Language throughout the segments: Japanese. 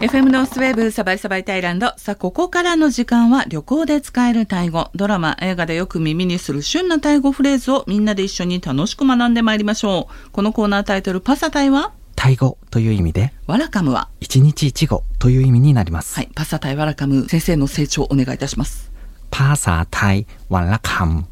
FM ノースウェーブサバイサバイタイランド。さあ、ここからの時間は旅行で使えるタイ語。ドラマ、映画でよく耳にする旬なタイ語フレーズをみんなで一緒に楽しく学んでまいりましょう。このコーナータイトル、パサタイは？タイ語という意味で、ワラカムは？一日一語という意味になります。はい、パサタイワラカム先生の成長お願いいたします。パーサータイワンラカム。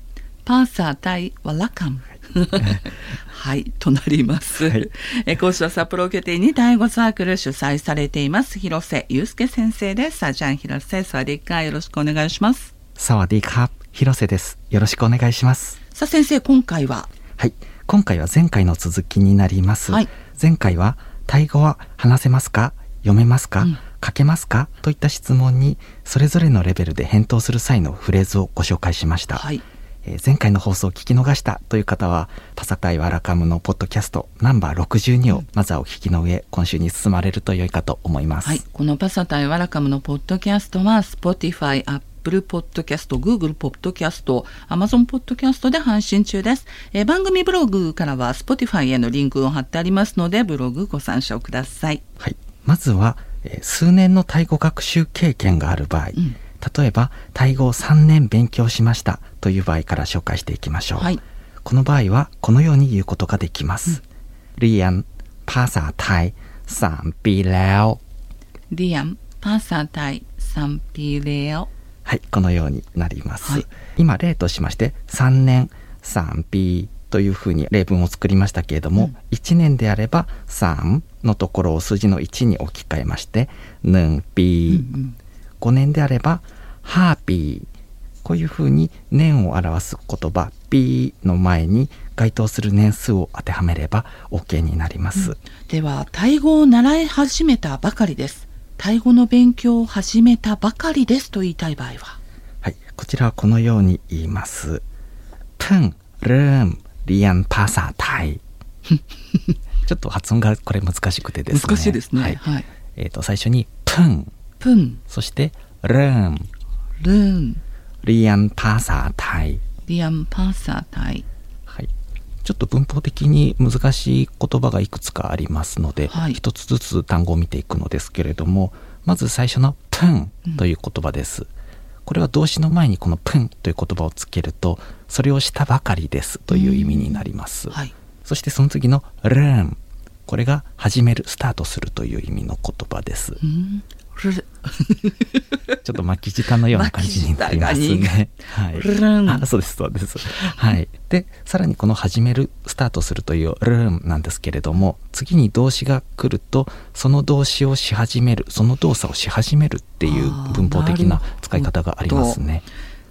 パーサータイワラカム。はい、となります。はいえ講師は札幌を拠点にタイ語サークル主催されています、広瀬祐介先生です。さあ、じゃん広瀬、サワディッカーよろしくお願いします。サワディーカー広瀬です。よろしくお願いします。さあ、先生、今回は？はい。今回は前回の続きになります。はい前回は、タイ語は話せますか？読めますか、うん書けますか？といった質問に、それぞれのレベルで返答する際のフレーズをご紹介しました。はい。えー前回の放送を聞き逃したという方は、パサタイワラカムのポッドキャストナンバー62をまずはお聞きの上、今週に進まれると良いかと思います。はい。このパサタイワラカムのポッドキャストは、Spotify、Apple Podcast、Google Podcast、Amazon Podcast で配信中です。えー番組ブログからは Spotify へのリンクを貼ってありますので、ブログご参照ください。はい、まずは、えー数年のタイ語学習経験がある場合、ん例えばタイ語を3年勉強しましたという場合から紹介していきましょう、はいこの場合はこのように言うことができます、เรียนภาษาไทย3ปีแล้ว リアン、パサタイ、サンピレオ。はい、このようになります。はい今例としまして3年3 p というふうに例文を作りましたけれども、1年であれば3のところを数字の1に置き換えまして1 p、 5年であれば、ハーピー。こういうふうに年を表す言葉、ピーの前に該当する年数を当てはめれば OK になります、うん。では、タイ語を習い始めたばかりです。タイ語の勉強を始めたばかりですと言いたい場合ははい、こちらはこのように言います。プン、ルーム、リアンパサタイ。ちょっと発音がこれ難しくてですね。難しいですね。はい。はい、えっ、ー、と、最初にプン、プン、そして、เริ่ม ルーン、 เรียนภาษาไทยリアン、パサタイ。はい。ちょっと文法的に難しい言葉がいくつかありますので、はい一つずつ単語を見ていくのですけれども、まず最初のプンという言葉です。これは動詞の前にこのプンという言葉をつけると、それをしたばかりですという意味になります。はい。そしてその次の learn。これが始める、スタートするという意味の言葉です。うんル ちょっと巻き舌のような感じになりますね。はい。あ、そうです、そうです。はい。で、さらにこの始める、スタートするというルーンなんですけれども、次に動詞が来ると、その動詞をし始める、その動作をし始めるっていう文法的な使い方がありますね。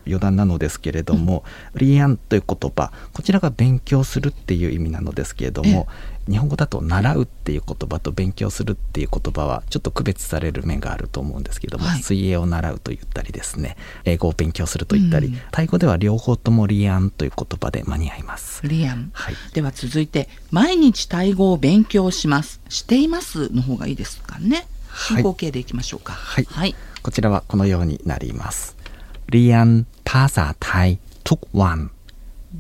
余談なのですけれども、リアンという言葉、こちらが勉強するっていう意味なのですけれども、日本語だと習うっていう言葉と勉強するっていう言葉はちょっと区別される面があると思うんですけども、はい水泳を習うと言ったりですね、英語を勉強すると言ったり、うんタイ語では両方ともリアンという言葉で間に合います。リアン。はい。では続いて、毎日タイ語を勉強します。していますの方がいいですかね。はい進行形でいきましょうか。はいはい。こちらはこのようになります。リアン ภาษาไทยทุกวัน。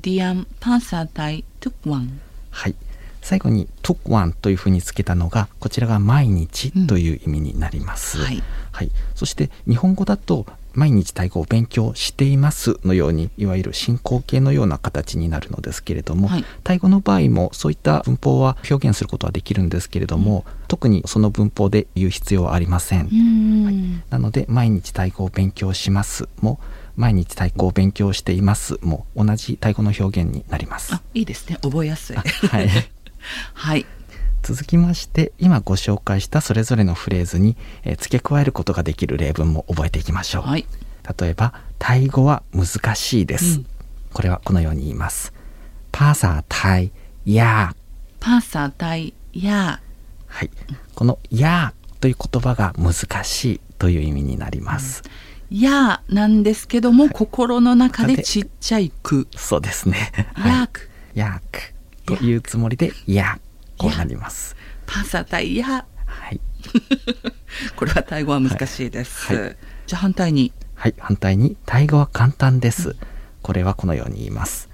リアン、パサタイ、トゥクワン。はい。最後に took one というふうにつけたのが、こちらが毎日という意味になります。うんはいはい。そして日本語だと、毎日タイ語を勉強していますのように、いわゆる進行形のような形になるのですけれども、はいタイ語の場合もそういった文法は表現することはできるんですけれども、特にその文法で言う必要はありません。うーん。なので、毎日タイ語を勉強しますも、 毎日タイ語を勉強していますも、同じタイ語の表現になりますあ。、いいですね。覚えやすい。はい。はい。続きまして今ご紹介したそれぞれのフレーズに、えー付け加えることができる例文も覚えていきましょう、はい。例えばタイ語は難しいです、うんこれはこのように言いますパーサータイやパサタイ、やはいこのやという言葉が難しいという意味になります、やなんですけども、はい、心の中でちっちゃいく。そうですね。やーく。やーく。というつもりで、やーとなります。パサタイヤはい。これはタイ語は難しいです。はい、じゃあ反対に。はい、反対に、タイ語は簡単です。うん、これはこのように言います。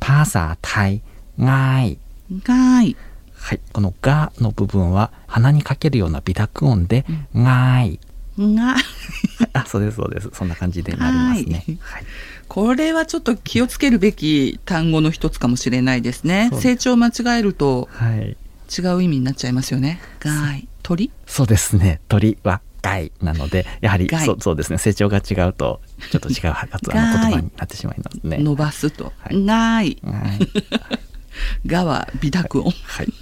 パサタイ、ガーイ。ガイ。はい、このがの部分は鼻にかけるような微濁音で、うん、がーい。そうです、そうです。そんな感じでなりますね。はい。これはちょっと気をつけるべき単語の一つかもしれないですね。成長間違えるとはい。違う意味になっちゃいますよね。がい。鳥？そうですね。鳥は害なので、やはり害そうですね。成長が違うと、ちょっと違う発音の 言葉になってしまいますね。伸ばすと。はいがい。はい。がは微濁音。はい。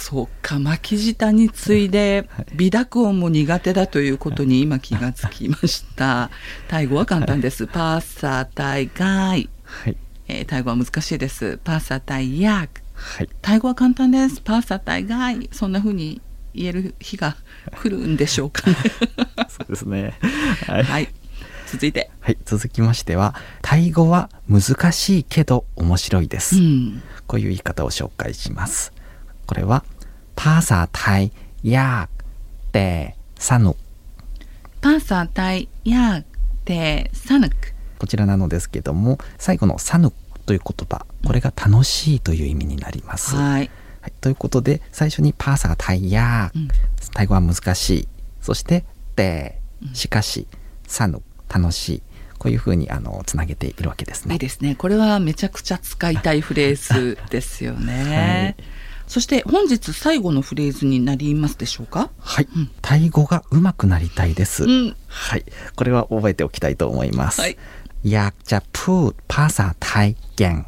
そうか、巻き舌に次いではい微濁音も苦手だということに今気がつきました。タイ語は簡単です。パーサータイガイ。はい。えータイ語は難しいです。パーサータイヤーク。はい。タイ語は簡単です。パーサータイガイ。そんな風に言える日が来るんでしょうかね。そうですね。はい。はい。続いて。はい、続きましては、タイ語は難しいけど面白いです。うん。こういう言い方を紹介します。これは、パーサータイヤーでサヌ。パーサータイヤークテサヌク。こちらなのですけども、最後のサヌという言葉、これが楽しいという意味になります。はい。はい、ということで最初にパーサータイヤー、うん。タイ語は難しい。そしてでしかしサヌ楽しい。こういうふうにあのつなげているわけですね。いいですね。これはめちゃくちゃ使いたいフレーズですよね。はいそして本日最後のフレーズになりますでしょうかはい、タイ語が上手くなりたいです、うんはいこれは覚えておきたいと思います、はいอยากจะพูดภาษาไทยเก่ง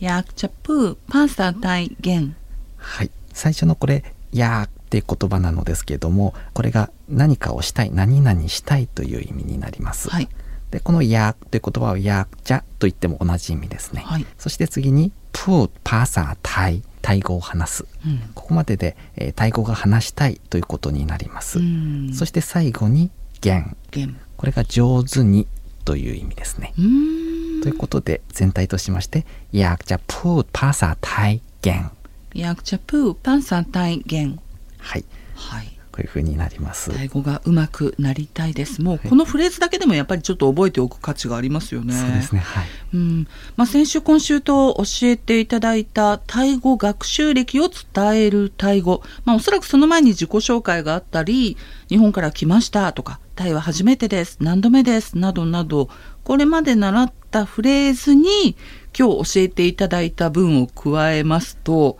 ヤークチャプーパーサータイゲン。はい最初のこれ「や」っていう言葉なのですけどもこれが何かをしたい何々したいという意味になります、はい。でこの「や」という言葉を「やっちゃ」と言っても同じ意味ですね、はいそして次に「プーパーサータイ」 タイ語を話す。うん。ここまでで、えータイ語が話したいということになります、うん。そして最後に「ゲンゲン。」これが上手にという意味ですね、ということで全体としまして「やっちゃプーパーサータイゲンヤークチャプーパーサータイゲン。」はい。はい。こういうふうになります。タイ語が上手くなりたいです。もうこのフレーズだけでもやっぱりちょっと覚えておく価値がありますよね。そうですね。はい。うん。まあ、先週今週と教えていただいたタイ語学習歴を伝えるタイ語、まあ、おそらくその前に自己紹介があったり日本から来ましたとかタイは初めてです何度目ですなどなどこれまで習ったフレーズに今日教えていただいた文を加えますと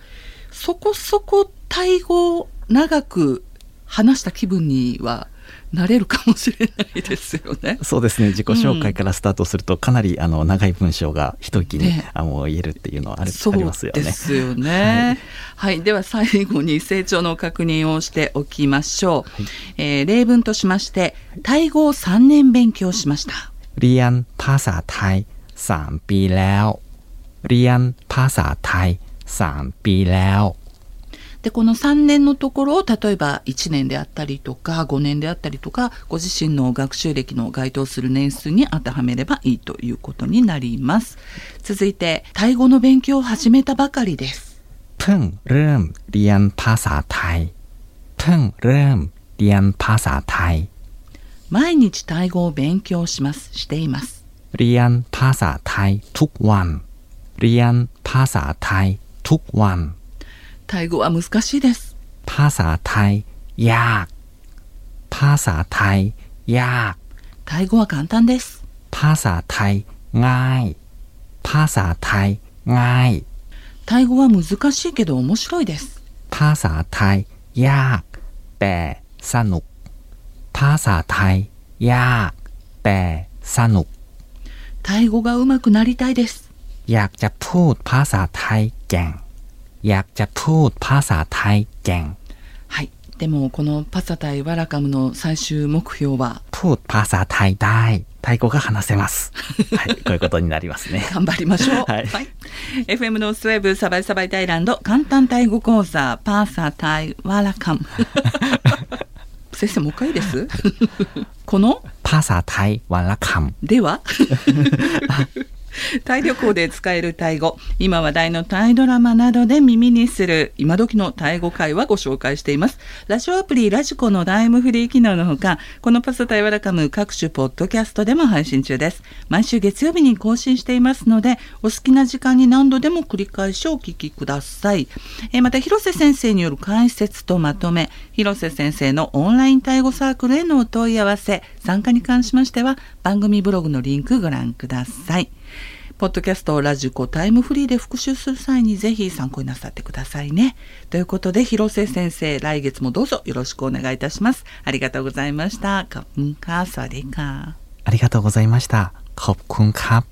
そこそこタイ語を長く話した気分にはなれるかもしれないですよね。そうですね自己紹介からスタートするとかなりあの長い文章が一息に、ねあの言えるっていうのはあるそうありますよねですよね。はい、では最後に成長の確認をしておきましょう。はいえー例文としまして、タイ語を3年勉強しました。 เรียนภาษาไทย3ปีแล้วเรียนภาษาไทย3ปีแล้ว で、この3年のところを例えば1年であったりとか5年であったりとかご自身の学習歴の該当する年数に当てはめればいいということになります。続いて、タイ語の勉強を始めたばかりです。 เพิ่งเริ่มเรียนภาษาไทยเพิ่งเริ่มเรียนภาษาไทย 毎日タイ語を勉強します。しています。 เรียนภาษาไทยทุกวันเรียนภาษาไทยทุกวัน タイ語は難しいです。 ภาษาไทยยากภาษาไทยยาก タイ語は簡単です。 ภาษาไทยง่าย ภาษาไทยง่าย タイ語は難しいけど面白いです。 ภาษาไทยยากแต่สนุก ภาษาไทยยากแต่สนุก タイ語が上手くなりたいです。 อยากจะพูดภาษาไทยแก่ง อยากจะพูดภาษาไทยแก่ง はい。でも、このパサタイワラカムの最終目標は、 พูดภาษาไทยได้タイ語が話せますはいこういうことになりますね頑張りましょう。はい FM ノースウェーブサバイサバイタイランド簡単タイ語講座パーサタイワラカム。先生もう一回いいですこのภาษาไทยวันละคำ では タイ旅行で使えるタイ語。今話題のタイドラマなどで耳にする。今時のタイ語会話ご紹介しています。ラジオアプリラジコのタイムフリー機能のほかこのパスタイワラカム各種ポッドキャストでも配信中です。毎週月曜日に更新していますのでお好きな時間に何度でも繰り返しお聞きください。えまた広瀬先生による解説とまとめ広瀬先生のオンラインタイ語サークルへのお問い合わせ参加に関しましては番組ブログのリンクご覧ください。ポッドキャスト、ラジコ、タイムフリーで復習する際にぜひ参考になさってくださいね。ということで、広瀬先生、来月もどうぞよろしくお願いいたします。ありがとうございました。かんか、さわりカ。ありがとうございました。カอบคุณค。